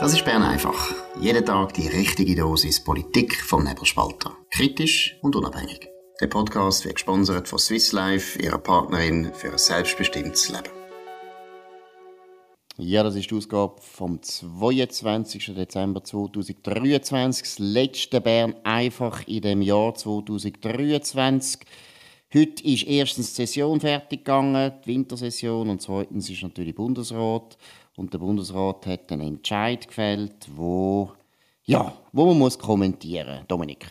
Das ist Bern einfach. Jeden Tag die richtige Dosis Politik vom Nebelspalter. Kritisch und unabhängig. Der Podcast wird gesponsert von Swiss Life, ihrer Partnerin für ein selbstbestimmtes Leben. Ja, das ist die Ausgabe vom 22. Dezember 2023. Das letzte Bern einfach in dem Jahr 2023. Heute ist erstens die Session fertig gegangen, die Wintersession, und zweitens ist natürlich Bundesrat. Und der Bundesrat hat einen Entscheid gefällt, wo, ja, wo man muss kommentieren muss. Dominik.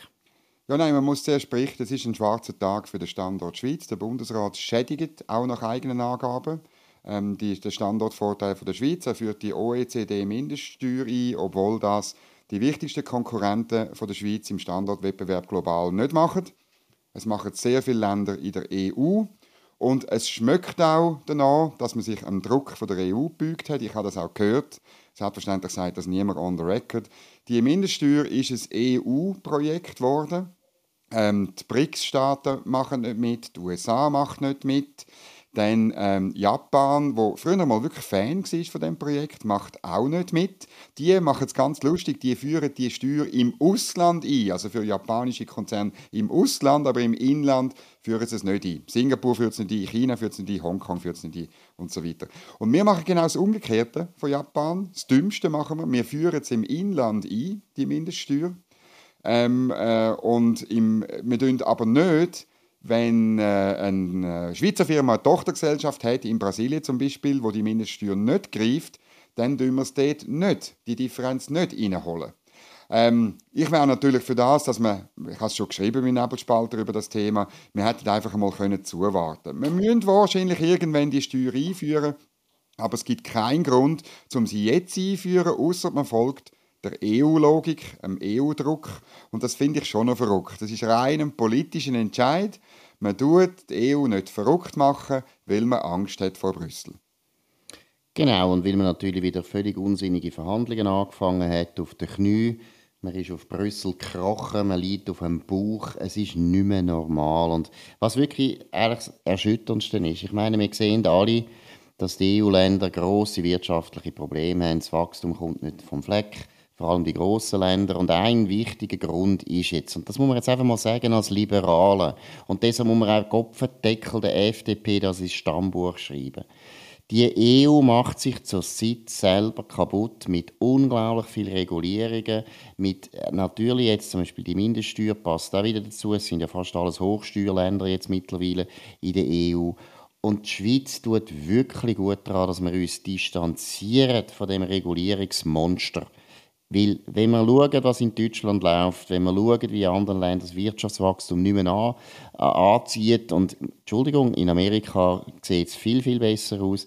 Ja, nein, man muss zuerst berichten, es ist ein schwarzer Tag für den Standort Schweiz. Der Bundesrat schädigt auch nach eigenen Angaben ähm, die, den Standortvorteil von der Schweiz. Er führt die OECD-Mindeststeuer ein, obwohl das die wichtigsten Konkurrenten von der Schweiz im Standortwettbewerb global nicht machen. Es machen sehr viele Länder in der EU. Und es schmeckt auch danach, dass man sich am Druck von der EU gebeugt hat. Ich habe das auch gehört. Selbstverständlich sagt das niemand on the record. Die Mindeststeuer ist ein EU-Projekt geworden. Ähm, die BRICS-Staaten machen nicht mit, die USA macht nicht mit. Dann ähm, Japan, wo früher mal wirklich Fan war von dem Projekt, macht auch nicht mit. Die machen es ganz lustig, die führen die Steuer im Ausland ein, also für japanische Konzerne im Ausland, aber im Inland führen sie es nicht ein. Singapur führt es nicht ein, China führt es nicht ein, Hongkong führt es nicht ein und so weiter. Und wir machen genau das Umgekehrte von Japan. Das Dümmste machen wir, wir führen es im Inland ein, die Mindeststeuer. Ähm, äh, und im, wir tun aber nicht wenn äh, eine Schweizer Firma eine Tochtergesellschaft hat, in Brasilien zum Beispiel, wo die Mindeststeuer nicht greift, dann tun wir es dort nicht, die Differenz nicht reinholen. Ähm, ich wäre natürlich für das, dass man, ich habe es schon geschrieben mit Nebelspalter über das Thema, wir hätten einfach mal können zuwarten. Wir müssen wahrscheinlich irgendwann die Steuer einführen, aber es gibt keinen Grund, um sie jetzt einzuführen, außer man folgt der EU-Logik, dem EU-Druck. Und das finde ich schon noch verrückt. Das ist rein ein politischer Entscheid. Man tut die EU nicht verrückt machen, weil man Angst hat vor Brüssel. Genau, und weil man natürlich wieder völlig unsinnige Verhandlungen angefangen hat, auf den Knie. Man ist auf Brüssel gekrochen, man liegt auf dem Bauch. Es ist nicht mehr normal. Und was wirklich ehrlich erschütterndste ist, ich meine, wir sehen alle, dass die EU-Länder große wirtschaftliche Probleme haben. Das Wachstum kommt nicht vom Fleck vor allem die grossen Länder. Und ein wichtiger Grund ist jetzt, und das muss man jetzt einfach mal sagen als Liberale, und deshalb muss man auch Kopfendeckel der FDP das ins Stammbuch schreiben. Die EU macht sich zur Zeit selber kaputt mit unglaublich vielen Regulierungen, mit äh, natürlich jetzt zum Beispiel die Mindeststeuer passt da wieder dazu. Es sind ja fast alles Hochsteuerländer jetzt mittlerweile in der EU. Und die Schweiz tut wirklich gut daran, dass wir uns distanzieren von dem Regulierungsmonster weil, wenn wir schauen, was in Deutschland läuft, wenn wir schauen, wie in anderen Ländern das Wirtschaftswachstum nicht mehr an, äh, anzieht, und, Entschuldigung, in Amerika sieht es viel, viel besser aus,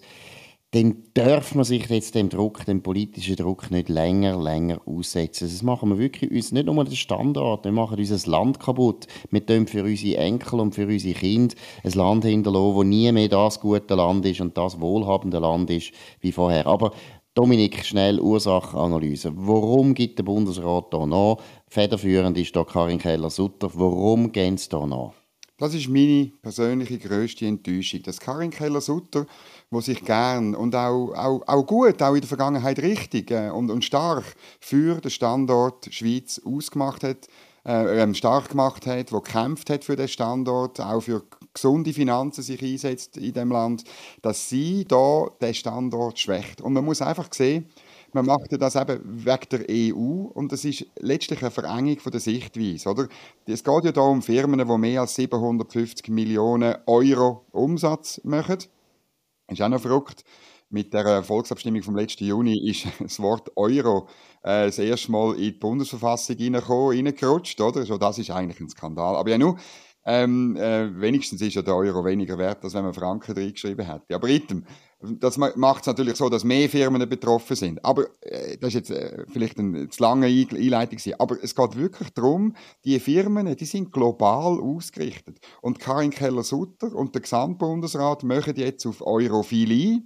dann darf man sich jetzt dem Druck, dem politischen Druck nicht länger, länger aussetzen. Das machen wir wirklich uns nicht nur den Standard, wir machen unser Land kaputt. Wir tun für unsere Enkel und für unsere Kinder ein Land hinterlassen, wo nie mehr das gute Land ist und das wohlhabende Land ist wie vorher. Aber Dominik, schnell Ursachenanalyse. Warum gibt der Bundesrat hier nach? Federführend ist hier Karin Keller-Sutter. Warum gehen sie hier nach? Das ist meine persönliche grösste Enttäuschung. Dass Karin Keller-Sutter, die sich gern und auch, auch, auch gut, auch in der Vergangenheit richtig äh, und, und stark für den Standort Schweiz ausgemacht hat, äh, ähm, stark gemacht hat, wo gekämpft hat für den Standort, auch für gesunde Finanzen sich einsetzt in dem Land, dass sie da den Standort schwächt. Und man muss einfach sehen, man macht das eben wegen der EU und das ist letztlich eine Verengung von der Sichtweise. Oder? Es geht ja da um Firmen, die mehr als 750 Millionen Euro Umsatz machen. Ist auch noch verrückt. Mit der Volksabstimmung vom letzten Juni ist das Wort Euro äh, das erste Mal in die Bundesverfassung reingerutscht, oder? So, das ist eigentlich ein Skandal. Aber ja, nur, ähm, äh, wenigstens ist ja der Euro weniger wert, als wenn man Franken reingeschrieben hätte. Aber item, das macht es natürlich so, dass mehr Firmen betroffen sind. Aber äh, das ist jetzt äh, vielleicht eine zu lange Einleitung gewesen. Aber es geht wirklich darum, die Firmen, die sind global ausgerichtet. Und Karin Keller-Sutter und der Gesamtbundesrat machen jetzt auf Europhilie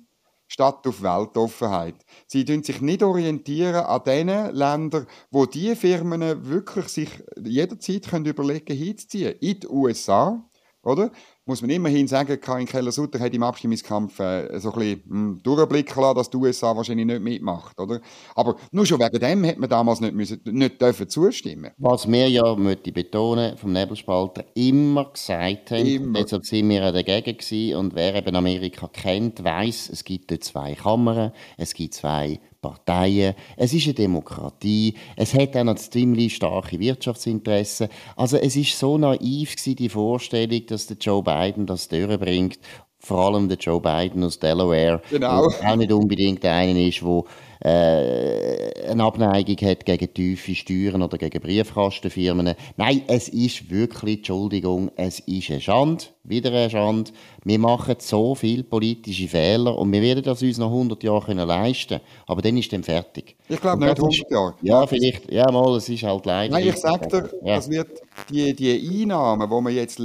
statt auf Weltoffenheit. Sie orientieren sich nicht orientieren an den Ländern, wo die Firmen wirklich sich jederzeit können überlegen hinzuziehen. In die USA, oder? Muss man immerhin sagen, Karin Keller-Sutter hat im Abstimmungskampf äh, so ein bisschen hm, durchblicken lassen, dass die USA wahrscheinlich nicht mitmacht, oder? Aber nur schon wegen dem hat man damals nicht, müssen, nicht dürfen zustimmen. Was wir ja, möchte betonen, vom Nebelspalter immer gesagt haben, immer. deshalb sind wir dagegen gewesen. und wer eben Amerika kennt, weiß, es gibt dort zwei Kammern, es gibt zwei Parteien. Es ist eine Demokratie. Es hat auch noch ziemlich starke Wirtschaftsinteressen. Also es ist so naiv gewesen, die Vorstellung, dass der Joe Biden das durchbringt. Vor allem der Joe Biden aus Delaware, genau. auch nicht unbedingt der eine ist, der äh, eine Abneigung hat gegen tiefe Steuern oder gegen Briefkastenfirmen. Nein, es ist wirklich, Entschuldigung, es ist eine Schande, wieder eine Schande. Wir machen so viele politische Fehler und wir werden das uns noch 100 Jahre können leisten Aber dann ist dann fertig. Ich glaube nicht 100 Jahre. Ja, vielleicht, ja mal, es ist halt leider. Nein, ich sage dir, ja. das wird die, die Einnahmen, die man jetzt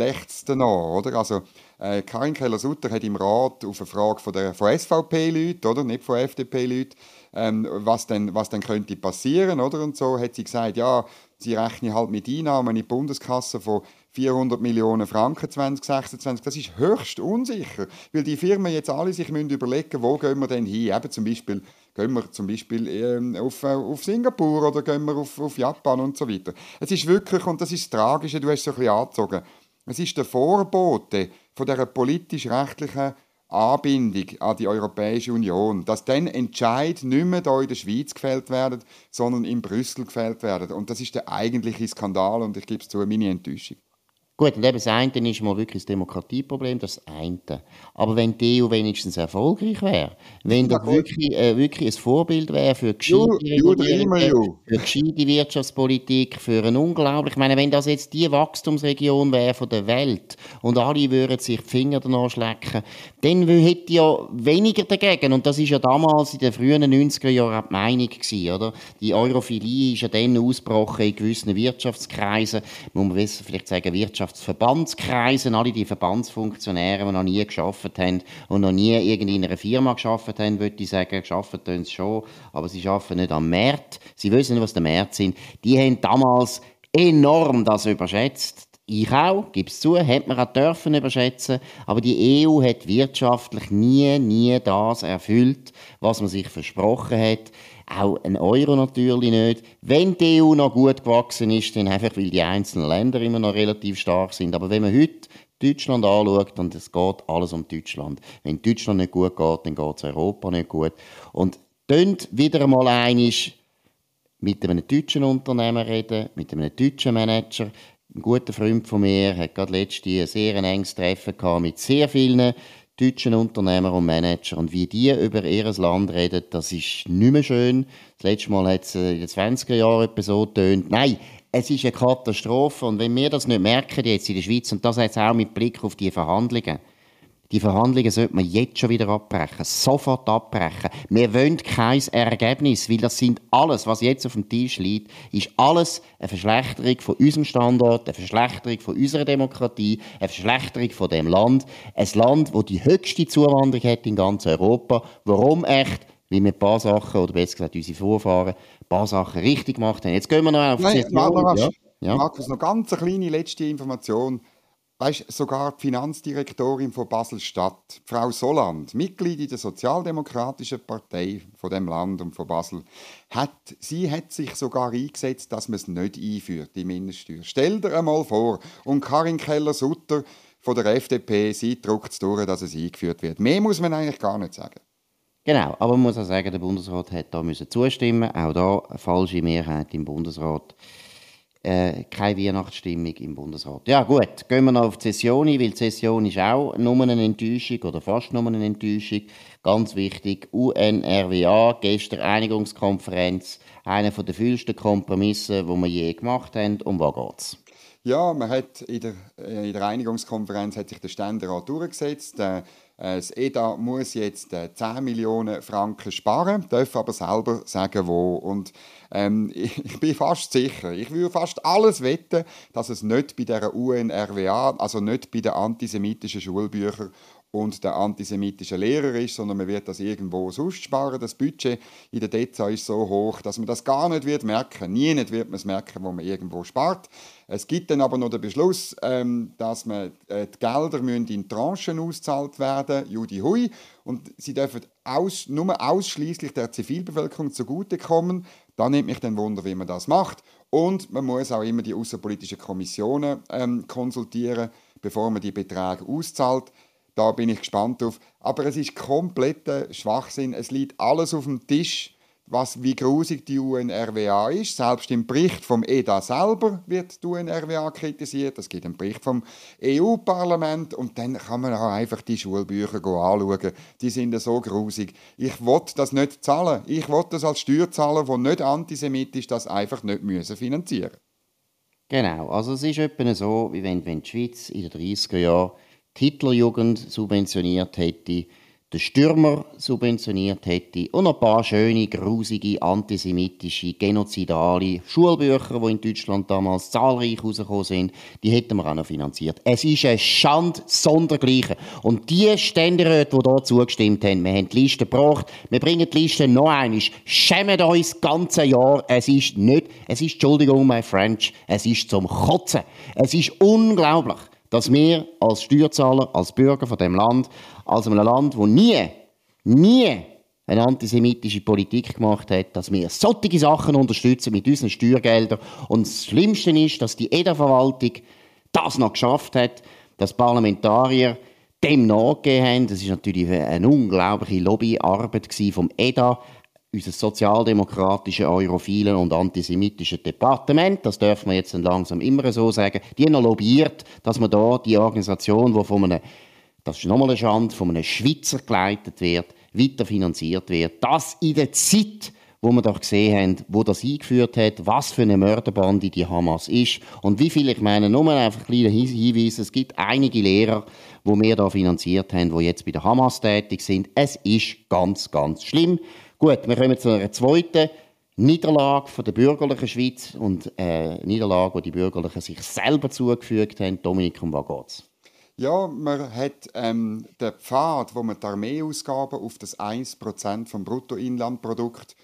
noch, oder? Also, äh, Karin Keller-Sutter hat im Rat auf eine Frage von, der, von SVP-Leuten, oder? Nicht von FDP-Leuten, ähm, was, denn, was denn könnte passieren, oder? Und so hat sie gesagt, ja, sie rechnen halt mit Einnahmen in die Bundeskasse von 400 Millionen Franken 2026. Das ist höchst unsicher, weil die Firmen jetzt alle sich müssen überlegen, wo gehen wir denn hin? Eben zum Beispiel gehen wir zum Beispiel ähm, auf, äh, auf Singapur oder gehen wir auf, auf Japan und so weiter. Es ist wirklich, und das ist das Tragische, du hast es so ein bisschen angezogen, es ist der Vorbote von dieser politisch-rechtlichen Anbindung an die Europäische Union, dass dann Entscheid nicht mehr hier in der Schweiz gefällt werden, sondern in Brüssel gefällt werden. Und das ist der eigentliche Skandal und ich gebe es zu, meine Enttäuschung. Gut, und eben das eine ist mal wirklich das Demokratieproblem, das eine. Aber wenn die EU wenigstens erfolgreich wäre, wenn doch wirklich, äh, wirklich ein Vorbild wäre für gescheite, für gescheite Wirtschaftspolitik, für eine unglaublich, ich meine, wenn das jetzt die Wachstumsregion wäre von der Welt und alle würden sich die Finger danach schlecken, dann hätte ja weniger dagegen. Und das ist ja damals in den frühen 90er Jahren die Meinung gewesen, oder? Die Europhilie ist ja dann ausgebrochen in gewissen Wirtschaftskreisen, muss man vielleicht sagen, Wirtschafts Wirtschaftsverbandskreisen, alle die Verbandsfunktionäre, die noch nie geschafft haben und noch nie irgendwie in einer Firma geschafft haben, würde ich sagen, geschafft tun sie schon, aber sie arbeiten nicht am Markt. Sie wissen nicht, was der Markt sind. Die haben damals enorm das überschätzt. Ich auch, gebe es zu, hätte man auch dürfen überschätzen, aber die EU hat wirtschaftlich nie, nie das erfüllt, was man sich versprochen hat. Auch ein Euro natürlich nicht. Wenn die EU noch gut gewachsen ist, dann einfach, weil die einzelnen Länder immer noch relativ stark sind. Aber wenn man heute Deutschland anschaut, und es geht alles um Deutschland. Wenn Deutschland nicht gut geht, dann geht es Europa nicht gut. Und tönt wieder einmal einig mit einem deutschen Unternehmer reden, mit einem deutschen Manager. Ein guter Freund von mir hat gerade letztes ein sehr enges Treffen gehabt mit sehr vielen deutschen Unternehmer und Manager und wie die über ihr Land reden, das ist nicht mehr schön. Das letzte Mal hat es in den 20er Jahren so getönt. Nein, es ist eine Katastrophe und wenn wir das nicht merken jetzt in der Schweiz, und das jetzt auch mit Blick auf die Verhandlungen, die Verhandlungen sollte man jetzt schon wieder abbrechen. Sofort abbrechen. Wir wollen kein Ergebnis, weil das sind alles, was jetzt auf dem Tisch liegt, ist alles eine Verschlechterung von unserem Standort, eine Verschlechterung von unserer Demokratie, eine Verschlechterung von dem Land. Ein Land, das die höchste Zuwanderung hat in ganz Europa. Warum echt? Weil wir ein paar Sachen, oder besser gesagt unsere Vorfahren, ein paar Sachen richtig gemacht haben. Jetzt gehen wir noch auf die Nein, Markus, ja? Ja. Markus, noch ganz eine kleine letzte Information. Weißt, sogar die Finanzdirektorin von Basel-Stadt, Frau Soland, Mitglied in der Sozialdemokratischen Partei von dem Land und von Basel, hat, sie hat sich sogar eingesetzt, dass man es nicht einführt, die Mindeststeuer. Stell dir einmal vor, und Karin Keller-Sutter von der FDP, sie druckt es durch, dass es eingeführt wird. Mehr muss man eigentlich gar nicht sagen. Genau, aber man muss auch sagen, der Bundesrat hat da müssen zustimmen. Auch da eine falsche Mehrheit im Bundesrat äh, keine Weihnachtsstimmung im Bundesrat. Ja gut, gehen wir noch auf die Session weil die Session ist auch nur eine Enttäuschung oder fast nur eine Enttäuschung. Ganz wichtig, UNRWA, gestern Einigungskonferenz, einer der füllsten Kompromisse, die wir je gemacht haben. Um was geht es? Ja, man hat in der, äh, in der Einigungskonferenz hat sich der Ständerat durchgesetzt. Äh, das EDA muss jetzt 10 äh, Millionen Franken sparen, darf aber selber sagen, wo. Und ähm, ich bin fast sicher, ich würde fast alles wetten, dass es nicht bei der UNRWA, also nicht bei den antisemitischen Schulbüchern und der antisemitische Lehrer ist, sondern man wird das irgendwo sonst sparen. Das Budget in der DEZA ist so hoch, dass man das gar nicht wird merken. Nie nicht wird man es merken, wo man irgendwo spart. Es gibt dann aber noch den Beschluss, ähm, dass man, äh, die Gelder müssen in Tranchen ausgezahlt werden, Judi Hui, und sie dürfen aus, nur ausschließlich der Zivilbevölkerung zugutekommen. Da nimmt mich dann Wunder, wie man das macht. Und man muss auch immer die außenpolitischen Kommissionen ähm, konsultieren, bevor man die Beträge auszahlt. Da bin ich gespannt drauf. Aber es ist kompletter Schwachsinn. Es liegt alles auf dem Tisch was, wie grusig die UNRWA ist. Selbst im Bericht vom EDA selber wird die UNRWA kritisiert. Es gibt einen Bericht vom EU-Parlament und dann kann man auch einfach die Schulbücher anschauen. Die sind so grusig. Ich will das nicht zahlen. Ich will das als Steuerzahler, der nicht antisemitisch das einfach nicht müssen finanzieren Genau, also es ist etwa so, wie wenn, wenn die Schweiz in den 30er Jahren die Hitlerjugend subventioniert hätte, den Stürmer subventioniert hätte und ein paar schöne, grusige, antisemitische, genozidale Schulbücher, die in Deutschland damals zahlreich rausgekommen sind, die hätten wir auch noch finanziert. Es ist ein Schand sondergleichen. Und die Ständeräte, die hier zugestimmt haben, wir haben die Liste gebracht, wir bringen die Liste noch einmal, schämen uns das ganze Jahr. Es ist nicht, es ist, Entschuldigung, my French, es ist zum Kotzen. Es ist unglaublich dass wir als Steuerzahler, als Bürger von dem Land, als einem Land, wo nie, nie eine antisemitische Politik gemacht hat, dass wir solche Sachen unterstützen mit unseren Steuergeldern. Und das Schlimmste ist, dass die EDA-Verwaltung das noch geschafft hat, dass Parlamentarier dem nachgegeben haben. Das ist natürlich eine unglaubliche Lobbyarbeit vom EDA, unser sozialdemokratische, europhilen und antisemitische Departement, das dürfen wir jetzt langsam immer so sagen, die noch lobbyiert, dass man da die Organisation, die von einem, das ist nochmal eine Schande, von einem Schweizer geleitet wird, weiter finanziert wird. Das in der Zeit, wo wir doch gesehen haben, wo das eingeführt hat, was für eine Mörderbande die Hamas ist und wie viel, ich meine, nur einfach kleine Hinweise, es gibt einige Lehrer, wo wir da finanziert haben, die jetzt bei der Hamas tätig sind. Es ist ganz, ganz schlimm. Gut, wir kommen zu einer zweiten Niederlage der bürgerlichen Schweiz und äh, Niederlage, die die Bürgerlichen sich selber zugefügt haben. Dominik, um was geht's? Ja, man hat ähm, den Pfad, wo man die Armeeausgaben auf das 1% vom Bruttoinlandprodukt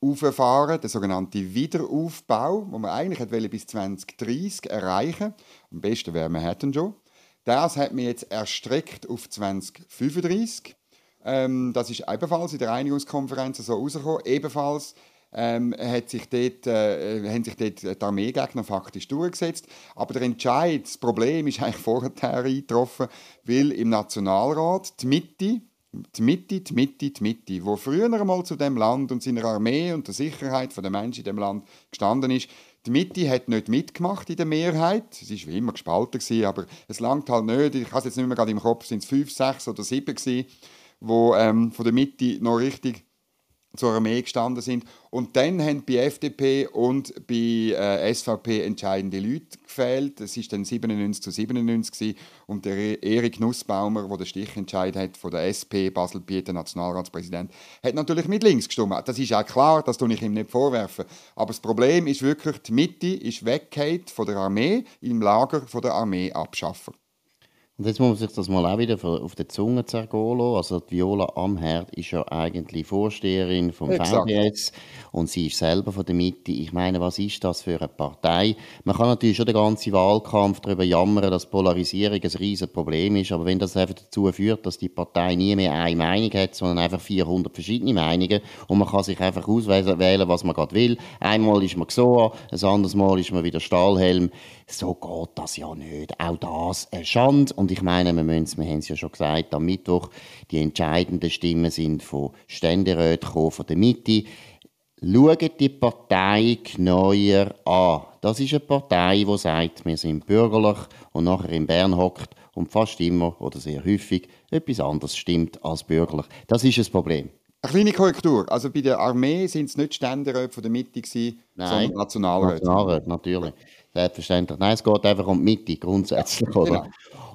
auffahren der sogenannte Wiederaufbau, wo man eigentlich hat bis 2030 erreichen Am besten wäre Manhattan schon. Das hat man jetzt erstreckt auf 2035. Ähm, das ist ebenfalls in der Einigungskonferenz so rausgekommen. Ebenfalls ähm, hat sich dort, äh, haben sich dort die Armeegegner faktisch durchgesetzt. Aber der Entscheid, das Problem ist eigentlich vorher eingetroffen, weil im Nationalrat die Mitte, die Mitte, die Mitte, die Mitte, wo früher einmal zu dem Land und seiner Armee und der Sicherheit der Menschen in dem Land gestanden ist, die Mitte hat nicht mitgemacht in der Mehrheit. Es war wie immer gespalten, aber es langt halt nicht. Ich habe es jetzt nicht mehr gerade im Kopf, sind es fünf, sechs oder sieben gewesen wo ähm, von der Mitte noch richtig zur Armee gestanden sind. Und dann haben bei FDP und bei äh, SVP entscheidende Leute gefehlt. Es war dann 97 zu 97 gewesen. und der Erik Nussbaumer, der den Stichentscheid hat von der SP, Basel-Pieter, Nationalratspräsident, hat natürlich mit links gestimmt. Das ist auch klar, das tue ich ihm nicht vorwerfen. Aber das Problem ist wirklich, die Mitte ist weggeht von der Armee im Lager von der Armee abschaffen. Und jetzt muss man sich das mal auch wieder auf der Zunge zergehen lassen. Also die Viola Amherd ist ja eigentlich Vorsteherin vom Exakt. VBS und sie ist selber von der Mitte. Ich meine, was ist das für eine Partei? Man kann natürlich schon den ganzen Wahlkampf darüber jammern, dass Polarisierung ein riesiges Problem ist, aber wenn das einfach dazu führt, dass die Partei nie mehr eine Meinung hat, sondern einfach 400 verschiedene Meinungen und man kann sich einfach auswählen, was man gerade will. Einmal ist man so, ein anderes Mal ist man wieder Stahlhelm. So geht das ja nicht. Auch das eine Schande. Und ich meine, wir, müssen, wir haben es ja schon gesagt, am Mittwoch, die entscheidenden Stimmen sind von Ständeräten von der Mitte. Schaut die Partei genauer an. Das ist eine Partei, die sagt, wir sind bürgerlich und nachher in Bern hockt und fast immer oder sehr häufig etwas anderes stimmt als bürgerlich. Das ist ein Problem. Eine kleine Korrektur. Also bei der Armee sind es nicht Ständeräte von der Mitte, gewesen, Nein, sondern Nationalräte. Nationalräte, natürlich. Selbstverständlich. Nein, es geht einfach um die Mitte grundsätzlich, oder? Genau.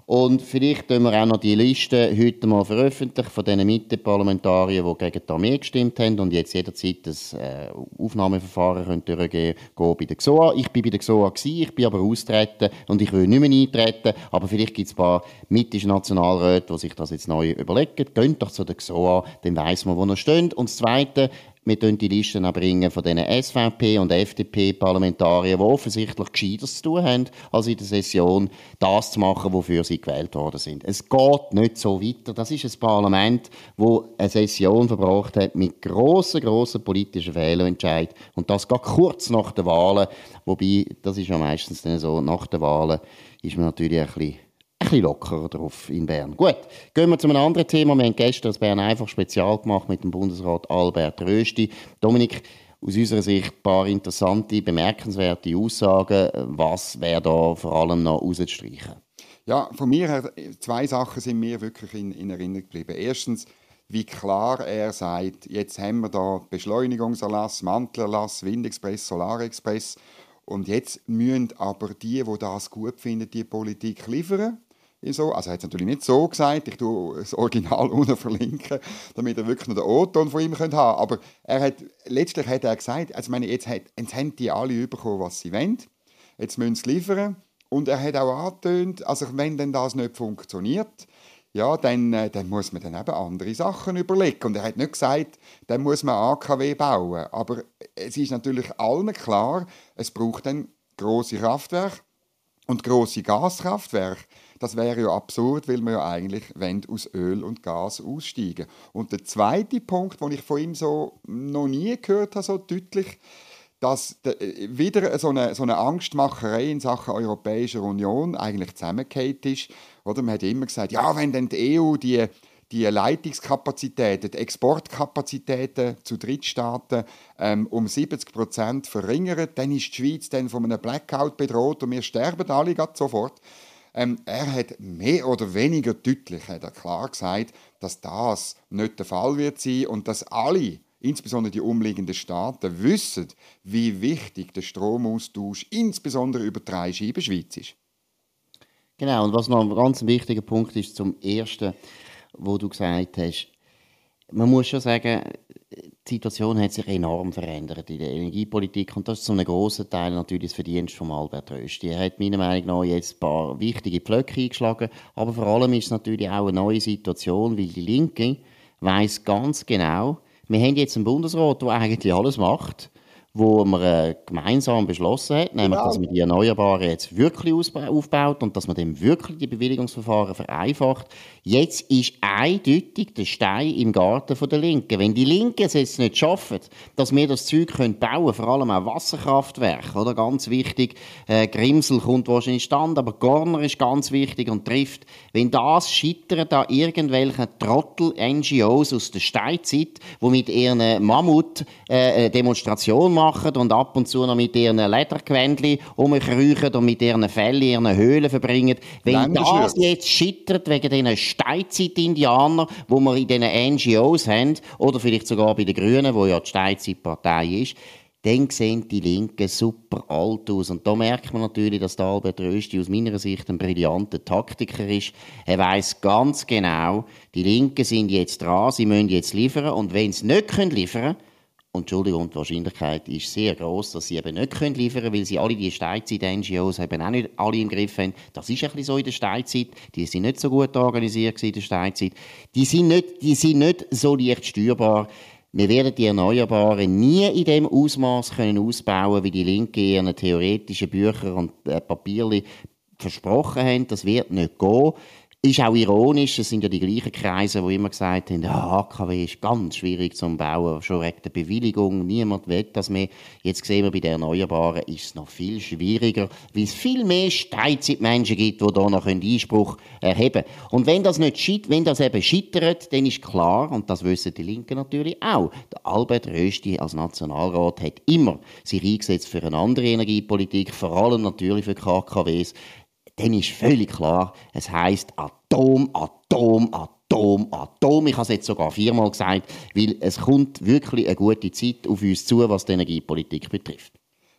Und vielleicht können wir auch noch die Liste heute mal veröffentlichen von den Mitte-Parlamentariern, die gegen die Armee gestimmt haben und jetzt jederzeit das äh, Aufnahmeverfahren können durchgehen können bei der XOA. Ich bin bei der XOA, gewesen, ich bin aber austreten und ich will nicht mehr eintreten, aber vielleicht gibt es ein paar mittische Nationalräte, die sich das jetzt neu überlegen. Geht doch zu der XOA, dann weiss man, wo er steht. Und das Zweite, wir bringen die Listen bringen von den SVP- und FDP-Parlamentariern, die offensichtlich Gescheites zu tun haben, als in der Session das zu machen, wofür sie gewählt worden sind. Es geht nicht so weiter. Das ist ein Parlament, wo eine Session verbracht hat mit grossen, grossen politischen Fehlentscheid und das geht kurz nach den Wahlen. Wobei, das ist ja meistens so, nach den Wahlen ist man natürlich ein bisschen ein bisschen lockerer drauf in Bern. Gut, gehen wir zu einem anderen Thema. Wir haben gestern das Bern einfach spezial gemacht mit dem Bundesrat Albert Rösti. Dominik, aus unserer Sicht ein paar interessante, bemerkenswerte Aussagen. Was wäre da vor allem noch rauszustreichen? Ja, von mir her, zwei Sachen sind mir wirklich in, in Erinnerung geblieben. Erstens, wie klar er sagt, jetzt haben wir da Beschleunigungserlass, Mantelerlass, Windexpress, Solarexpress und jetzt müssen aber die, die das gut finden, die Politik liefern so. Also er hat es natürlich nicht so gesagt, ich tue das Original unten verlinken, damit ihr wirklich noch den O-Ton von ihm könnt haben Aber er hat, letztlich hat er gesagt, also meine, jetzt, hat, jetzt haben die alle bekommen, was sie wollen. Jetzt müssen sie liefern. Und er hat auch angetönt, also wenn denn das nicht funktioniert, ja, dann, äh, dann muss man dann eben andere Sachen überlegen. Und er hat nicht gesagt, dann muss man AKW bauen. Aber es ist natürlich allen klar, es braucht dann große Kraftwerke und große Gaskraftwerke. Das wäre ja absurd, weil wir ja eigentlich aus Öl und Gas aussteigen. Und der zweite Punkt, den ich von ihm so noch nie gehört habe, so deutlich, dass wieder so eine, so eine Angstmacherei in Sachen Europäischer Union eigentlich zusammengekehrt ist. Oder man hat immer gesagt, ja, wenn dann die EU die, die Leitungskapazitäten, die Exportkapazitäten zu Drittstaaten ähm, um 70 Prozent verringert, dann ist die Schweiz dann von einem Blackout bedroht und wir sterben alle sofort. Ähm, er hat mehr oder weniger deutlich hat er klar gesagt, dass das nicht der Fall wird sein und dass alle, insbesondere die umliegenden Staaten, wissen, wie wichtig der Stromaustausch insbesondere über drei Scheiben Schweiz ist. Genau, und was noch ein ganz wichtiger Punkt ist zum Ersten, wo du gesagt hast, man muss schon sagen, die Situation hat sich enorm verändert in der Energiepolitik und das ist zu einem grossen Teil natürlich das Verdienst von Albert Rösti. Er hat meiner Meinung nach jetzt ein paar wichtige Pflöcke eingeschlagen, aber vor allem ist es natürlich auch eine neue Situation, weil die Linke weiß ganz genau, wir haben jetzt einen Bundesrat, der eigentlich alles macht wo man äh, gemeinsam beschlossen hat, nämlich, dass man die Erneuerbaren jetzt wirklich aufbaut und dass man dann wirklich die Bewilligungsverfahren vereinfacht. Jetzt ist eindeutig der Stein im Garten der Linken. Wenn die Linken es jetzt nicht schaffen, dass wir das Zeug können bauen können, vor allem auch Wasserkraftwerke, oder? Ganz wichtig. Äh, Grimsel kommt wahrscheinlich stand, aber Gorner ist ganz wichtig und trifft. Wenn das scheitert an irgendwelchen Trottel-NGOs aus der Steinzeit, die mit ihren Mammut äh, Demonstrationen machen, machen und ab und zu noch mit ihren Ledergewändchen rumkriechen und mit ihren Fällen ihren Höhlen verbringen. Wenn das jetzt scheitert wegen diesen Steinzeit-Indianern, die wir in diesen NGOs haben, oder vielleicht sogar bei den Grünen, wo ja die Steinzeitpartei ist, dann sehen die Linken super alt aus. Und da merkt man natürlich, dass der Albert Rösti aus meiner Sicht ein brillanter Taktiker ist. Er weiß ganz genau, die Linken sind jetzt dran, sie müssen jetzt liefern. Und wenn sie nicht liefern können, und Entschuldigung, die Wahrscheinlichkeit ist sehr groß, dass sie eben nicht liefern können, weil sie alle die Steinzeit-NGOs eben auch nicht alle im Griff haben. Das ist ein bisschen so in der Steinzeit. Die sind nicht so gut organisiert in der Steinzeit. Die sind nicht, die sind nicht so leicht steuerbar. Wir werden die Erneuerbaren nie in dem Ausmaß können ausbauen, wie die Linke ihren theoretischen Bücher und äh, Papierli versprochen haben. Das wird nicht gehen. Ist auch ironisch, es sind ja die gleichen Kreise, die immer gesagt haben, ja, AKW ist ganz schwierig zum Bauen, schon wegen der Bewilligung, niemand will das mehr. Jetzt sehen wir, bei den Erneuerbaren ist es noch viel schwieriger, weil es viel mehr Steinzeitmenschen gibt, die da noch Einspruch erheben können. Und wenn das, nicht, wenn das eben scheitert, dann ist klar, und das wissen die Linken natürlich auch, der Albert Rösti als Nationalrat hat immer sich eingesetzt für eine andere Energiepolitik, vor allem natürlich für KKWs dann ist völlig klar, es heißt Atom, Atom, Atom, Atom. Ich habe es jetzt sogar viermal gesagt, weil es kommt wirklich eine gute Zeit auf uns zu, was die Energiepolitik betrifft.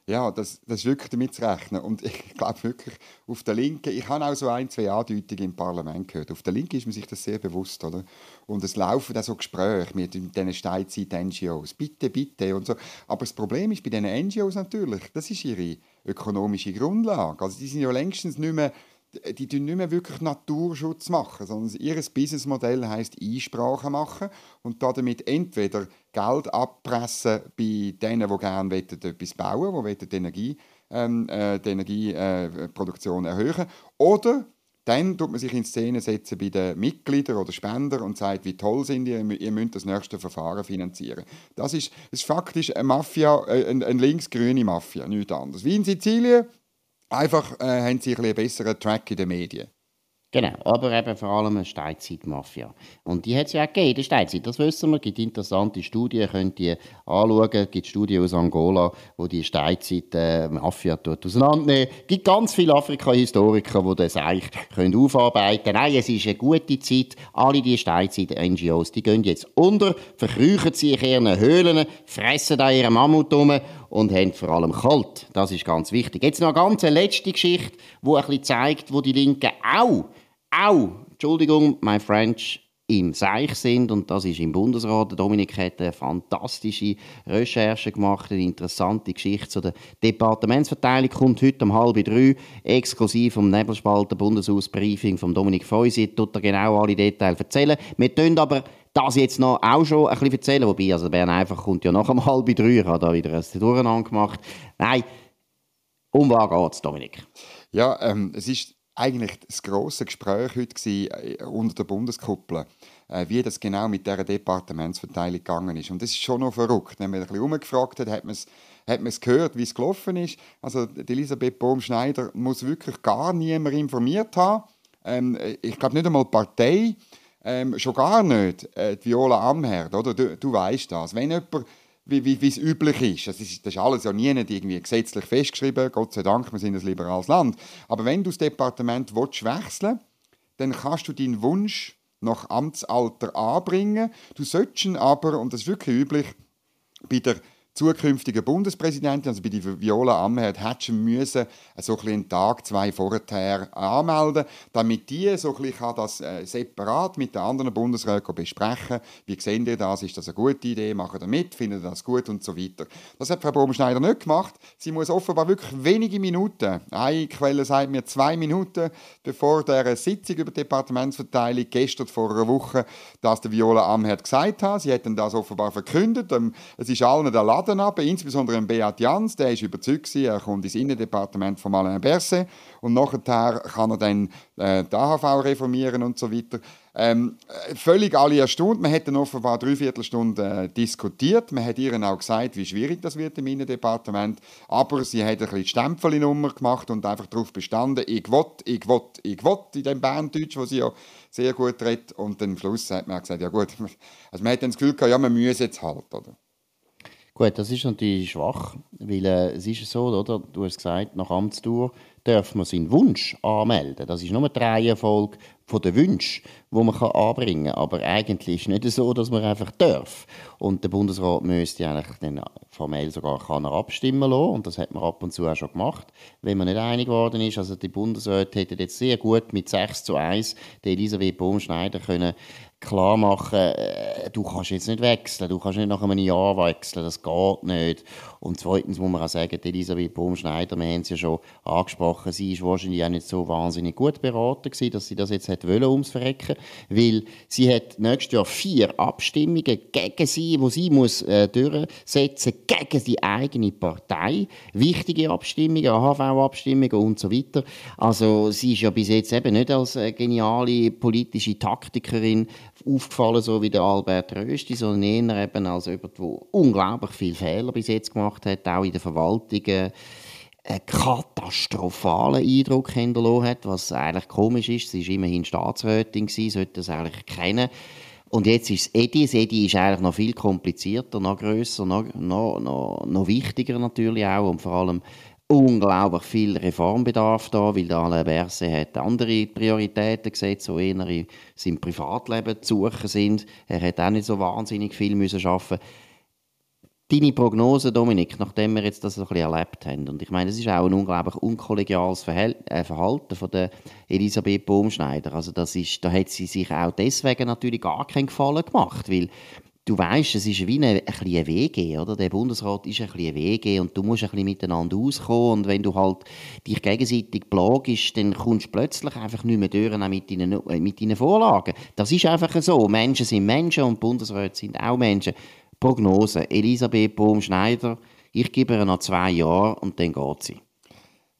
Ja, das, das ist wirklich damit zu rechnen. Und ich glaube wirklich, auf der Linken, ich habe auch so ein, zwei Andeutungen im Parlament gehört. Auf der Linken ist man sich das sehr bewusst, oder? Und es laufen da so Gespräche mit diesen Steinzeit-NGOs. Bitte, bitte und so. Aber das Problem ist bei diesen NGOs natürlich, das ist ihre ökonomische Grundlage. Also die sind ja längstens nicht mehr die tun nicht mehr wirklich Naturschutz machen, sondern ihr Businessmodell heißt Einsprachen machen und damit entweder Geld abpressen bei denen, die gerne etwas bauen wollen, die die Energie, ähm, äh, die Energieproduktion erhöhen oder dann tut man sich in Szene setzen bei den Mitgliedern oder Spendern und sagt, wie toll sind ihr, ihr müsst das nächste Verfahren finanzieren. Das ist, das ist faktisch eine Mafia, äh, eine, eine links-grüne Mafia, nichts anderes. Wie in Sizilien, Einfach äh, haben sie ein einen besseren Track in den Medien. Genau, aber eben vor allem eine Steinzeit-Mafia. Und die hat es ja auch gegeben, die Steinzeit, das wissen wir. Es gibt interessante Studien, könnt ihr anschauen. Es gibt Studien aus Angola, wo die Steinzeit-Mafia äh, auseinandernehmen. Es gibt ganz viele Afrika-Historiker, die das eigentlich können aufarbeiten können. Nein, es ist eine gute Zeit. Alle die Steinzeit-NGOs, die gehen jetzt unter, verkrüchen sich in ihren Höhlen, fressen da ihre Mammut um und haben vor allem kalt. Das ist ganz wichtig. Jetzt noch eine ganz letzte Geschichte, die ein bisschen zeigt, wo die Linken auch, auch, Entschuldigung, my French, im Seich sind und das ist im Bundesrat. Dominik hat eine fantastische Recherche gemacht, eine interessante Geschichte zu der Departementsverteilung. Kommt heute um halb drei exklusiv vom Nebelspalter Bundeshausbriefing von Dominik Feusi. Tut er genau alle Details erzählen. Wir tun aber das jetzt noch auch schon ein bisschen erzählen, wobei, also Bern einfach kommt ja nach um halb drei, habe da wieder ein Durcheinander gemacht. Nein, um was geht es, Dominik? Ja, ähm, es ist eigentlich das grosse Gespräch heute äh, unter der Bundeskuppel, äh, wie das genau mit dieser Departementsverteilung gegangen ist. Und das ist schon noch verrückt. Wenn man ein bisschen umgefragt hat, hat man es hat man es gehört, wie es gelaufen ist. Also Elisabeth Bohm-Schneider muss wirklich gar niemand informiert haben. Ähm, ich glaube nicht einmal die Partei ähm, schon gar nicht äh, die Viola Amherd, oder? Du, du weißt das. Wenn jemand, wie, wie, wie es üblich ist, das ist, das ist alles ja nie irgendwie gesetzlich festgeschrieben, Gott sei Dank, wir sind ein liberales Land. Aber wenn du das Departement willst, wechseln dann kannst du deinen Wunsch nach Amtsalter anbringen. Du solltest aber, und das ist wirklich üblich, bei der zukünftigen Bundespräsidentin, also bei der Viola Amherd, du müssen äh, so ein einen Tag, zwei vorher anmelden, damit die so ein das äh, separat mit den anderen Bundesräten besprechen Wie sehen ihr das? Ist das eine gute Idee? Machen ihr mit? Finden ihr das gut? Und so weiter. Das hat Frau Baumschneider nicht gemacht. Sie muss offenbar wirklich wenige Minuten, eine Quelle sagt mir zwei Minuten, bevor der Sitzung über die Departementsverteilung gestern vor einer Woche, dass der Viola Amherd gesagt hat. Sie hätten das offenbar verkündet. Ähm, es ist allen der Laden Daten ab, insbesondere Beat Jans, der ist überzeugt er kommt ins Innendepartement von Alain Berset und nachher kann er dann äh, die AHV reformieren und so weiter. Ähm, völlig alle erstaunt. Man dann offenbar drei Viertelstunden äh, diskutiert. Man hat ihr auch gesagt, wie schwierig das wird im Innendepartement. Aber sie hat ein bisschen Stempelnummer gemacht und einfach darauf bestanden, ich will, ich will, ich will, in dem Berndeutsch, wo sie ja sehr gut redet. Und am Schluss hat man gesagt, ja gut, also man hat dann das Gefühl gehabt, ja, man muss jetzt halt, oder? Gut, das ist natürlich schwach, weil äh, es ist so, oder? Du hast gesagt, nach Amtstour darf man seinen Wunsch anmelden. Das ist nur die Reihenfolge von den Wünschen, die man anbringen kann. Aber eigentlich ist es nicht so, dass man einfach darf. Und der Bundesrat müsste eigentlich dann formell sogar kann er abstimmen lassen. Und das hat man ab und zu auch schon gemacht, wenn man nicht einig geworden ist. Also die Bundesräte hätten jetzt sehr gut mit 6 zu 1 die Elisabeth Bohm-Schneider können klar machen, äh, du kannst jetzt nicht wechseln, du kannst nicht nach einem Jahr wechseln, das geht nicht. Und zweitens muss man auch sagen, Elisabeth Baumschneider, wir haben es ja schon angesprochen, sie war wahrscheinlich auch nicht so wahnsinnig gut beraten gewesen, dass sie das jetzt hat ums Verrecken, weil sie hat nächstes Jahr vier Abstimmungen gegen sie, wo sie muss äh, durchsetzen gegen die eigene Partei, wichtige Abstimmungen, AHV-Abstimmungen und so weiter. Also sie ist ja bis jetzt eben nicht als äh, geniale politische Taktikerin aufgefallen, so wie der Albert Rösti, sondern eher eben als jemand, der unglaublich viele Fehler bis jetzt gemacht hat, auch in der Verwaltung einen katastrophalen Eindruck hinterlassen hat, was eigentlich komisch ist. Sie war immerhin Staatsrätin, sollte das eigentlich kennen. Und jetzt ist es Edi. Das Edi ist eigentlich noch viel komplizierter, noch grösser, noch, noch, noch, noch wichtiger natürlich auch und vor allem unglaublich viel Reformbedarf da, weil der Alain Berset hat andere Prioritäten gesetzt, die eher in seinem Privatleben zu suchen sind. Er hat auch nicht so wahnsinnig viel müssen arbeiten Deine Prognose, Dominik, nachdem wir jetzt das so ein bisschen erlebt haben, und ich meine, es ist auch ein unglaublich unkollegiales äh, Verhalten von der Elisabeth Baumschneider. Also das ist, da hat sie sich auch deswegen natürlich gar keinen Gefallen gemacht, weil du weißt, es ist wie eine, ein WG, oder? Der Bundesrat ist ein eine WG und du musst ein bisschen miteinander auskommen und wenn du halt dich gegenseitig plagst, dann kommst du plötzlich einfach nicht mehr durch mit deinen, mit deinen Vorlagen. Das ist einfach so. Menschen sind Menschen und Bundesräte sind auch Menschen. Prognose, Elisabeth Bohm-Schneider, ich gebe ihr noch zwei Jahre und dann geht sie.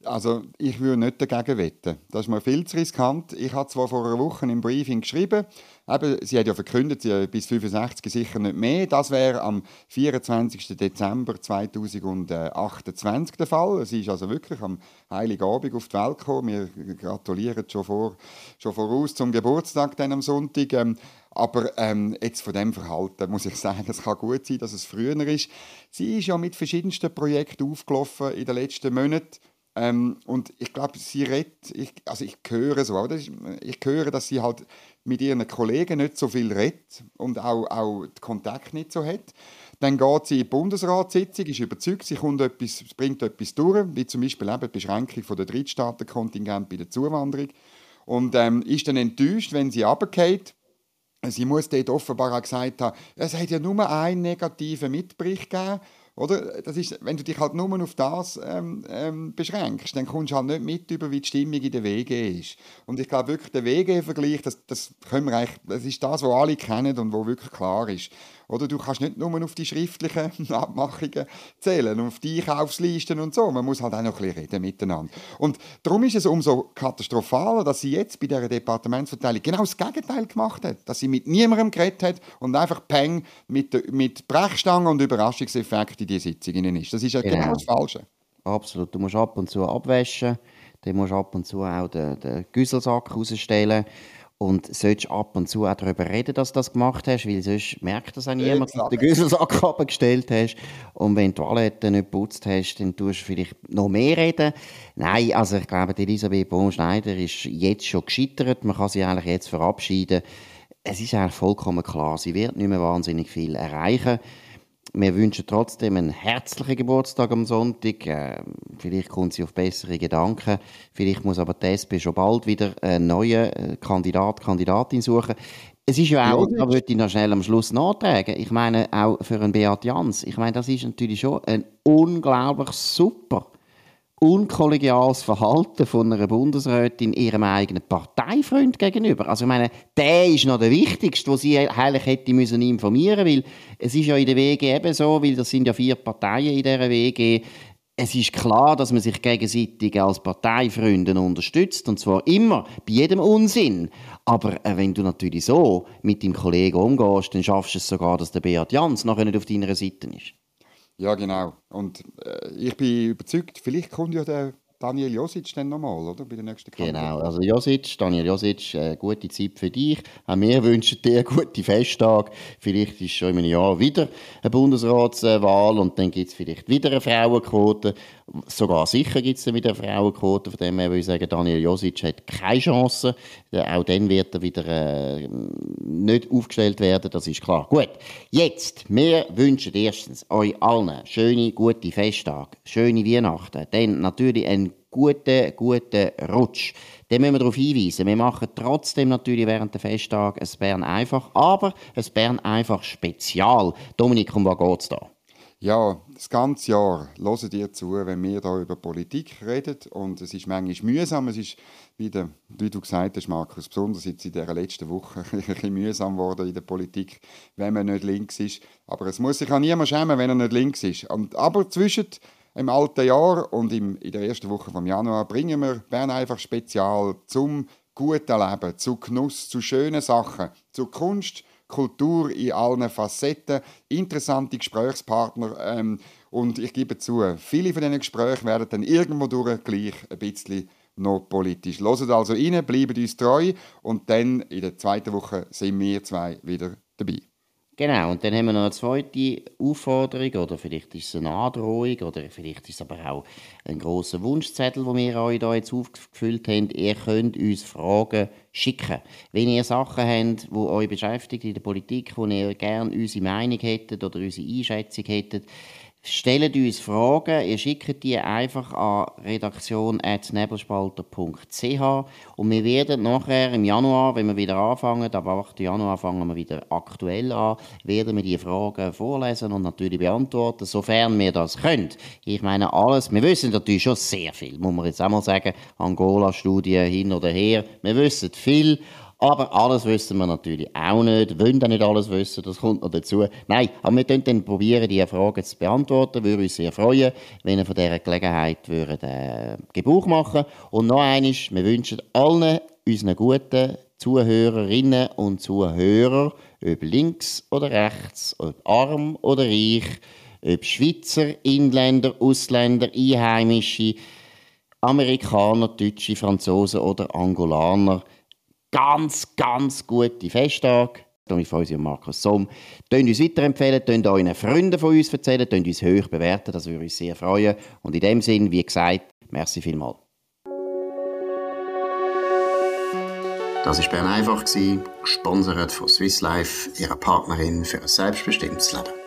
Also ich würde nicht dagegen wetten. Das ist mir viel zu riskant. Ich habe zwar vor einer Woche im Briefing geschrieben, eben, sie hat ja verkündet, sie bis 65 sicher nicht mehr. Das wäre am 24. Dezember 2028 der Fall. Sie ist also wirklich am Heiligen Abend auf die Welt gekommen. Wir gratulieren schon, vor, schon voraus zum Geburtstag dann am Sonntag. Ähm, aber ähm, jetzt von dem Verhalten muss ich sagen, es kann gut sein, dass es früher ist. Sie ist ja mit verschiedensten Projekten aufgelaufen in den letzten Monaten ähm, und ich glaube, sie redet, ich, also ich höre so, oder? ich höre, dass sie halt mit ihren Kollegen nicht so viel redet und auch, auch den Kontakt nicht so hat. Dann geht sie in die Bundesratssitzung, ist überzeugt, sie kommt etwas, bringt etwas durch, wie zum Beispiel eben die Beschränkung der Drittstaatenkontingent bei der Zuwanderung. Und ähm, ist dann enttäuscht, wenn sie runtergeht. Sie muss dort offenbar auch gesagt haben, es hat ja nur einen negativen Mitbericht gegeben oder? Das ist, wenn du dich halt nur auf das ähm, ähm, beschränkst, dann kommst du halt nicht mit über, wie die Stimmung in der WG ist. Und ich glaube wirklich, der WG-Vergleich, das, das, das ist das, was alle kennen und wo wirklich klar ist. Oder du kannst nicht nur auf die schriftlichen Abmachungen zählen, auf die Einkaufslisten und so. Man muss halt auch noch ein bisschen reden miteinander. Und darum ist es umso katastrophaler, dass sie jetzt bei dieser Departementsverteilung genau das Gegenteil gemacht hat. Dass sie mit niemandem geredet hat und einfach Peng mit, mit Brechstangen und Überraschungseffekten in die Sitzungen ist. Das ist ja genau, genau das Falsche. Absolut. Du musst ab und zu abwaschen. Dann musst du ab und zu auch den, den Güsselsack rausstellen und solltest ab und zu auch darüber reden, dass du das gemacht hast, weil sonst merkt das auch niemand, dass du den Güsselsack abgestellt hast. Und wenn du die Toilette nicht geputzt hast, dann tust du vielleicht noch mehr reden. Nein, also ich glaube, die Elisabeth Bohm-Schneider ist jetzt schon gescheitert. Man kann sie eigentlich jetzt verabschieden. Es ist eigentlich vollkommen klar, sie wird nicht mehr wahnsinnig viel erreichen. Wir wünschen trotzdem einen herzlichen Geburtstag am Sonntag. Äh, vielleicht kommt sie auf bessere Gedanken. Vielleicht muss aber die SP schon bald wieder einen neuen äh, Kandidat, Kandidatin suchen. Es ist ja auch, da würde ich noch schnell am Schluss nachtragen, ich meine auch für einen Beat Jans, ich meine, das ist natürlich schon ein unglaublich super unkollegiales Verhalten von einer Bundesrätin ihrem eigenen Parteifreund gegenüber. Also ich meine, der ist noch der Wichtigste, wo sie eigentlich hätte müssen informieren, weil es ist ja in der WG eben so, weil das sind ja vier Parteien in dieser WG. Es ist klar, dass man sich gegenseitig als Parteifreunde unterstützt und zwar immer bei jedem Unsinn. Aber äh, wenn du natürlich so mit deinem Kollegen umgehst, dann schaffst du es sogar, dass der Beat Jans nachher nicht auf deiner Seite ist. Ja, genau. Und äh, ich bin überzeugt, vielleicht kommt ja der Daniel Josic dann nochmal, oder? Bei der nächsten Kampagne. Genau, also Josic, Daniel Josic, äh, gute Zeit für dich. Auch wir wünschen dir gute Festtage. Vielleicht ist schon in einem Jahr wieder eine Bundesratswahl und dann gibt es vielleicht wieder eine Frauenquote. Sogar sicher gibt es dann wieder eine Frauenquote. Von dem her würde ich sagen, Daniel Josic hat keine Chance. Auch dann wird er wieder äh, nicht aufgestellt werden, das ist klar. Gut, jetzt, wir wünschen erstens euch allen schöne, gute Festtage, schöne Weihnachten, dann natürlich ein guten, guten Rutsch. Dann müssen wir darauf hinweisen, wir machen trotzdem natürlich während der Festtag ein Bern einfach, aber ein Bern einfach Spezial. Dominik, um was geht es da? Ja, das ganze Jahr hören dir zu, wenn wir hier über Politik reden. Und es ist manchmal mühsam. Es ist, wie, der, wie du gesagt hast, Markus, besonders jetzt in dieser letzten Woche ein bisschen mühsam geworden in der Politik, wenn man nicht links ist. Aber es muss sich auch niemand schämen, wenn er nicht links ist. Und, aber zwischen im alten Jahr und im, in der ersten Woche vom Januar bringen wir Bern einfach Spezial zum guten Leben, zu Genuss, zu schönen Sachen, zu Kunst, Kultur in allen Facetten, interessante Gesprächspartner ähm, und ich gebe zu, viele von diesen Gesprächen werden dann irgendwo durch gleich ein bisschen noch politisch. Hört also rein, bleibt uns treu und dann in der zweiten Woche sind wir zwei wieder dabei. Genau, und dann haben wir noch eine zweite Aufforderung, oder vielleicht ist es eine Androhung, oder vielleicht ist es aber auch ein großer Wunschzettel, den wir euch da jetzt aufgefüllt haben. Ihr könnt uns Fragen schicken. Wenn ihr Sachen habt, die euch beschäftigt in der Politik, wo ihr gerne unsere Meinung hättet oder unsere Einschätzung hättet, Stellt uns Fragen, ihr schickt die einfach an redaktion.nebelspalter.ch und wir werden nachher im Januar, wenn wir wieder anfangen, ab 8. Januar fangen wir wieder aktuell an, werden wir die Fragen vorlesen und natürlich beantworten, sofern wir das können. Ich meine alles, wir wissen natürlich schon sehr viel, muss man jetzt auch mal sagen, Angola-Studie hin oder her, wir wissen viel, aber alles wissen wir natürlich auch nicht, wollen auch nicht alles wissen, das kommt noch dazu. Nein, aber wir können dann probieren, diese Fragen zu beantworten. Würde uns sehr freuen, wenn ihr von dieser Gelegenheit würdet, äh, Gebrauch machen Und noch eines, wir wünschen allen unseren guten Zuhörerinnen und Zuhörern, ob links oder rechts, ob arm oder reich, ob Schweizer, Inländer, Ausländer, Einheimische, Amerikaner, Deutsche, Franzosen oder Angolaner, ganz, ganz gute Festtage. Tommy Feusi und Markus Somm. Tönt uns weiterempfehlen, tönt euren Freunden von uns erzählen, tönt uns hoch bewerten, das würde uns sehr freuen. Und in dem Sinn, wie gesagt, merci vielmals. Das war Bern einfach, gesponsert von Swiss Life, ihrer Partnerin für ein selbstbestimmtes Leben.